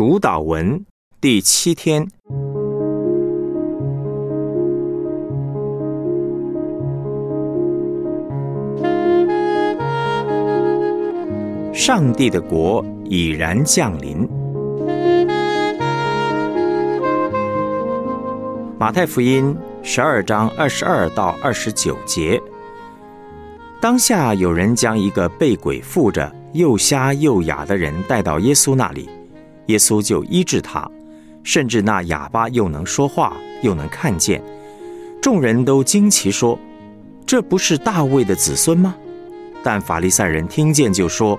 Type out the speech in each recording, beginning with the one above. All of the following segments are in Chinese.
主导文第七天，上帝的国已然降临。马太福音十二章二十二到二十九节，当下有人将一个被鬼附着、又瞎又哑的人带到耶稣那里，耶稣就医治他，甚至那哑巴又能说话，又能看见。众人都惊奇说：“这不是大卫的子孙吗？”但法利赛人听见就说：“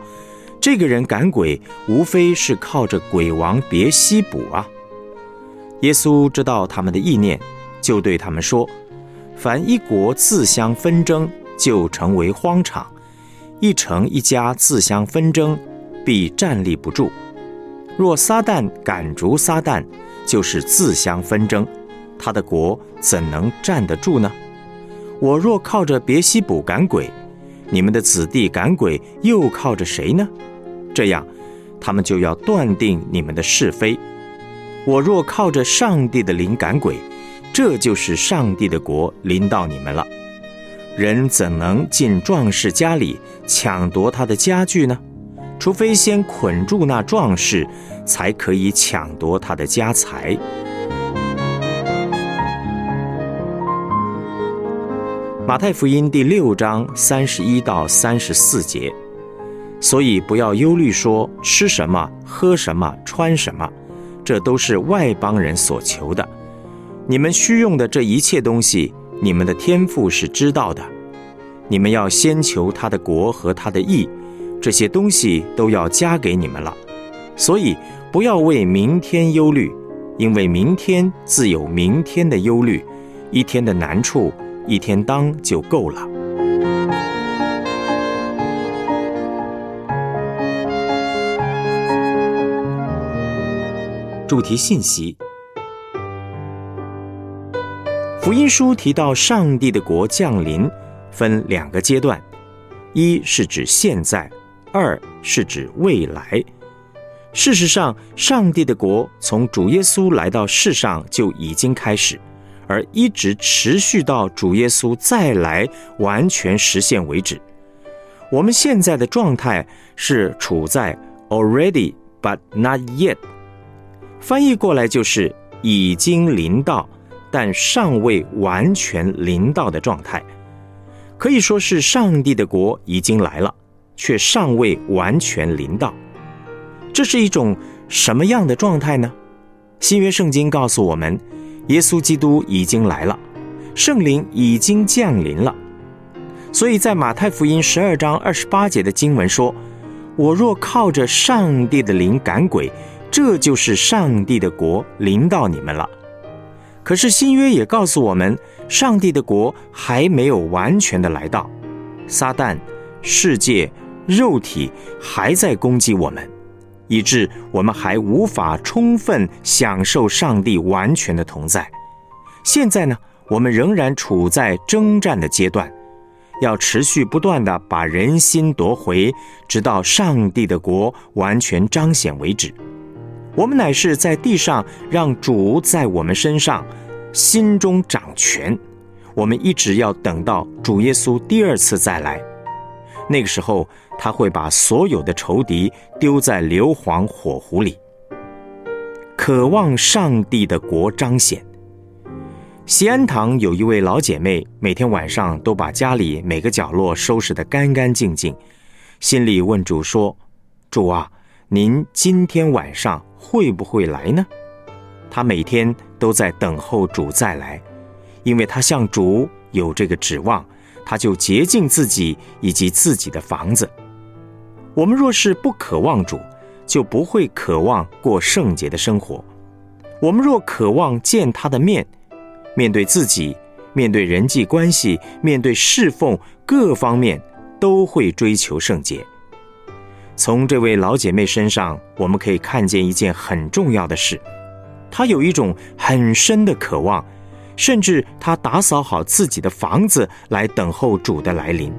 这个人赶鬼，无非是靠着鬼王别西卜啊。”耶稣知道他们的意念，就对他们说：“凡一国自相纷争，就成为荒场；一城一家自相纷争，必站立不住。若撒旦赶逐撒旦，就是自相纷争，他的国怎能站得住呢？我若靠着别西卜赶鬼，你们的子弟赶鬼又靠着谁呢？这样，他们就要断定你们的是非。”我若靠着上帝的灵赶鬼，这就是上帝的国临到你们了。人怎能进壮士家里抢夺他的家具呢？除非先捆住那壮士，才可以抢夺他的家财。马太福音第六章三十一到三十四节，所以不要忧虑，说吃什么、喝什么、穿什么。这都是外邦人所求的，你们需用的这一切东西，你们的天赋是知道的。你们要先求他的国和他的义，这些东西都要加给你们了。所以不要为明天忧虑，因为明天自有明天的忧虑，一天的难处一天当就够了。主题信息：福音书提到上帝的国降临，分两个阶段：一是指现在，二是指未来。事实上，上帝的国从主耶稣来到世上就已经开始，而一直持续到主耶稣再来完全实现为止。我们现在的状态是处在 already but not yet。翻译过来就是已经临到，但尚未完全临到的状态，可以说是上帝的国已经来了，却尚未完全临到。这是一种什么样的状态呢？新约圣经告诉我们，耶稣基督已经来了，圣灵已经降临了。所以在马太福音十二章二十八节的经文说：“我若靠着上帝的灵赶鬼。”这就是上帝的国临到你们了。可是新约也告诉我们，上帝的国还没有完全的来到，撒旦、世界、肉体还在攻击我们，以致我们还无法充分享受上帝完全的同在。现在呢，我们仍然处在征战的阶段，要持续不断的把人心夺回，直到上帝的国完全彰显为止。我们乃是在地上让主在我们身上心中掌权，我们一直要等到主耶稣第二次再来，那个时候他会把所有的仇敌丢在硫磺火湖里。渴望上帝的国彰显。西安堂有一位老姐妹，每天晚上都把家里每个角落收拾得干干净净，心里问主说：“主啊。”您今天晚上会不会来呢？他每天都在等候主再来，因为他向主有这个指望，他就洁净自己以及自己的房子。我们若是不渴望主，就不会渴望过圣洁的生活。我们若渴望见他的面，面对自己，面对人际关系，面对侍奉各方面，都会追求圣洁。从这位老姐妹身上，我们可以看见一件很重要的事：她有一种很深的渴望，甚至她打扫好自己的房子来等候主的来临。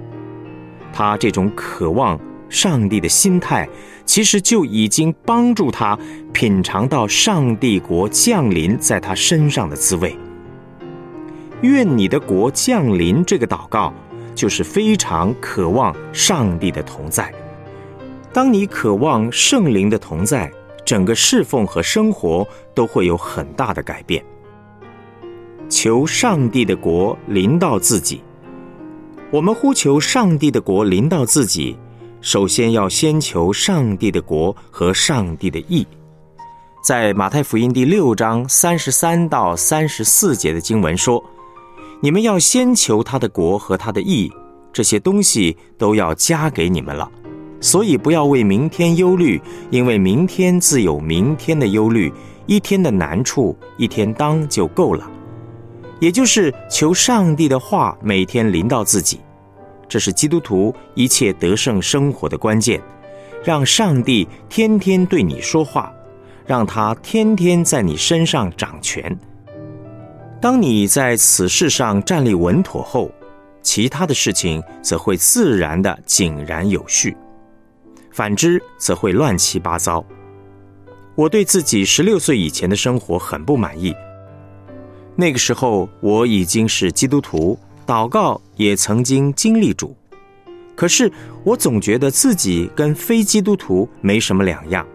她这种渴望上帝的心态，其实就已经帮助他品尝到上帝国降临在他身上的滋味。愿你的国降临，这个祷告就是非常渴望上帝的同在。当你渴望圣灵的同在，整个侍奉和生活都会有很大的改变。求上帝的国临到自己。我们呼求上帝的国临到自己，首先要先求上帝的国和上帝的义。在马太福音第六章三十三到三十四节的经文说：“你们要先求他的国和他的义，这些东西都要加给你们了。所以不要为明天忧虑，因为明天自有明天的忧虑，一天的难处一天当就够了。”也就是求上帝的话每天临到自己，这是基督徒一切得胜生活的关键。让上帝天天对你说话，让他天天在你身上掌权。当你在此事上站立稳妥后，其他的事情则会自然的井然有序；反之，则会乱七八糟。我对自己十六岁以前的生活很不满意。那个时候我已经是基督徒，祷告也曾经经历主，可是我总觉得自己跟非基督徒没什么两样。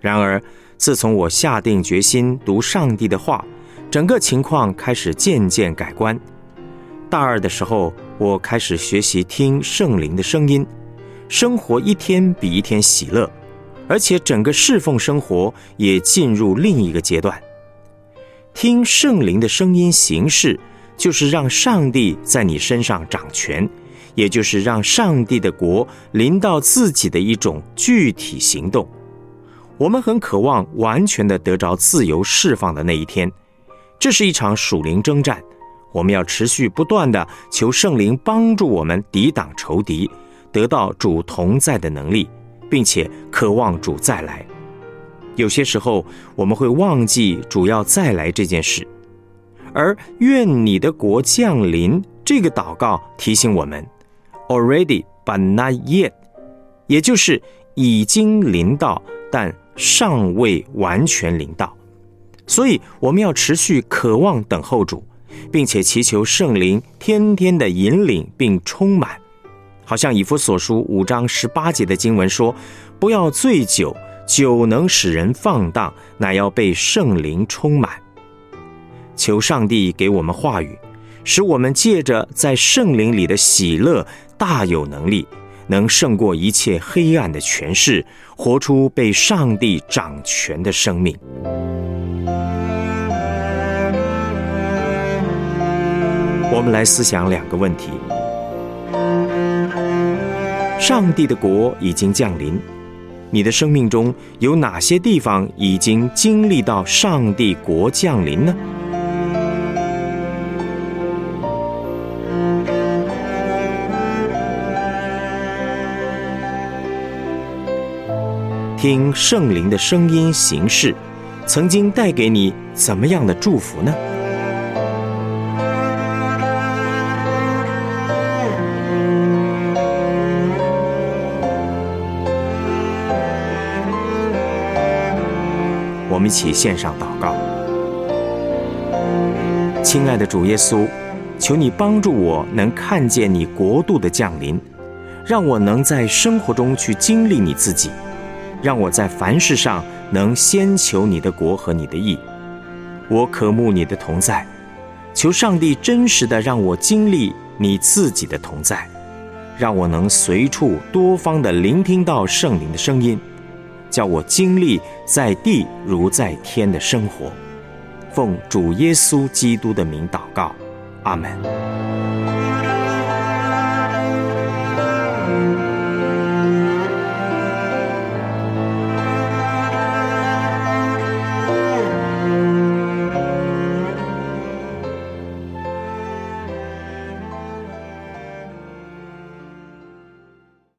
然而，自从我下定决心读上帝的话，整个情况开始渐渐改观。大二的时候，我开始学习听圣灵的声音，生活一天比一天喜乐，而且整个侍奉生活也进入另一个阶段。听圣灵的声音行事，就是让上帝在你身上掌权，也就是让上帝的国临到自己的一种具体行动。我们很渴望完全的得着自由释放的那一天。这是一场属灵征战，我们要持续不断的求圣灵帮助我们抵挡仇敌，得到主同在的能力，并且渴望主再来。有些时候我们会忘记主要再来这件事，而愿你的国降临这个祷告提醒我们，already but not yet，也就是已经临到，但尚未完全临到。所以我们要持续渴望等候主，并且祈求圣灵天天的引领并充满，好像以弗所书五章十八节的经文说：“不要醉酒。”酒能使人放荡，乃要被圣灵充满。求上帝给我们话语，使我们借着在圣灵里的喜乐，大有能力，能胜过一切黑暗的权势，活出被上帝掌权的生命。我们来思想两个问题：上帝的国已经降临。你的生命中有哪些地方已经经历到上帝国降临呢？听圣灵的声音行事，曾经带给你怎么样的祝福呢？我们一起献上祷告，亲爱的主耶稣，求你帮助我能看见你国度的降临，让我能在生活中去经历你自己，让我在凡事上能先求你的国和你的义。我渴慕你的同在，求上帝真实的让我经历你自己的同在，让我能随处多方的聆听到圣灵的声音。叫我经历在地如在天的生活，奉主耶稣基督的名祷告，阿门。